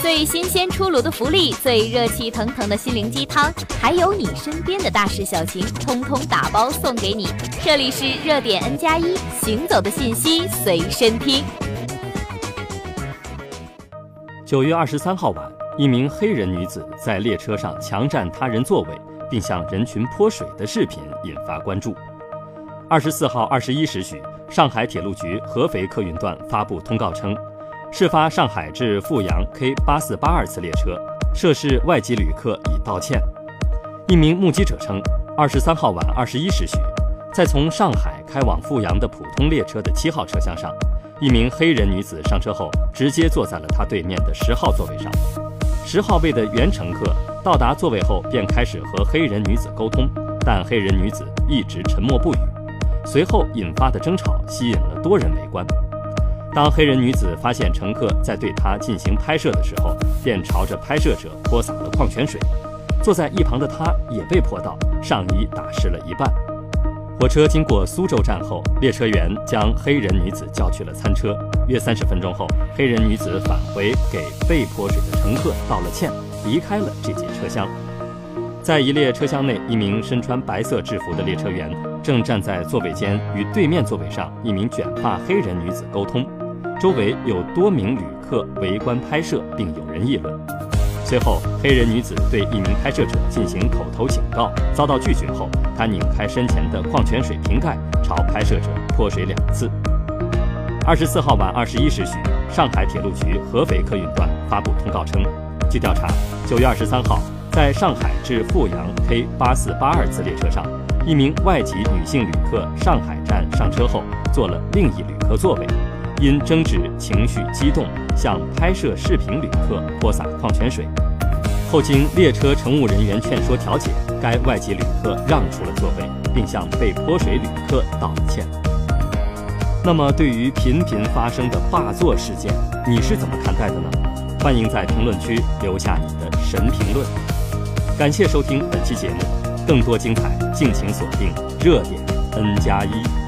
最新鲜出炉的福利，最热气腾腾的心灵鸡汤，还有你身边的大事小情，通通打包送给你。这里是热点 N 加一，行走的信息随身听。九月二十三号晚，一名黑人女子在列车上强占他人座位，并向人群泼水的视频引发关注。二十四号二十一时许，上海铁路局合肥客运段发布通告称。事发上海至阜阳 K 八四八二次列车，涉事外籍旅客已道歉。一名目击者称，二十三号晚二十一时许，在从上海开往阜阳的普通列车的七号车厢上，一名黑人女子上车后，直接坐在了她对面的十号座位上。十号位的原乘客到达座位后，便开始和黑人女子沟通，但黑人女子一直沉默不语。随后引发的争吵吸引了多人围观。当黑人女子发现乘客在对她进行拍摄的时候，便朝着拍摄者泼洒了矿泉水。坐在一旁的她也被泼到，上衣打湿了一半。火车经过苏州站后，列车员将黑人女子叫去了餐车。约三十分钟后，黑人女子返回给被泼水的乘客道了歉，离开了这节车厢。在一列车厢内，一名身穿白色制服的列车员正站在座位间，与对面座位上一名卷发黑人女子沟通。周围有多名旅客围观拍摄，并有人议论。随后，黑人女子对一名拍摄者进行口头警告，遭到拒绝后，她拧开身前的矿泉水瓶盖，朝拍摄者泼水两次。二十四号晚二十一时许，上海铁路局合肥客运段发布通告称，据调查，九月二十三号，在上海至阜阳 K 八四八二次列车上，一名外籍女性旅客上海站上车后，坐了另一旅客座位。因争执情绪激动，向拍摄视频旅客泼洒矿泉水。后经列车乘务人员劝说调解，该外籍旅客让出了座位，并向被泼水旅客道了歉。那么，对于频频发生的霸座事件，你是怎么看待的呢？欢迎在评论区留下你的神评论。感谢收听本期节目，更多精彩敬请锁定热点 N 加一。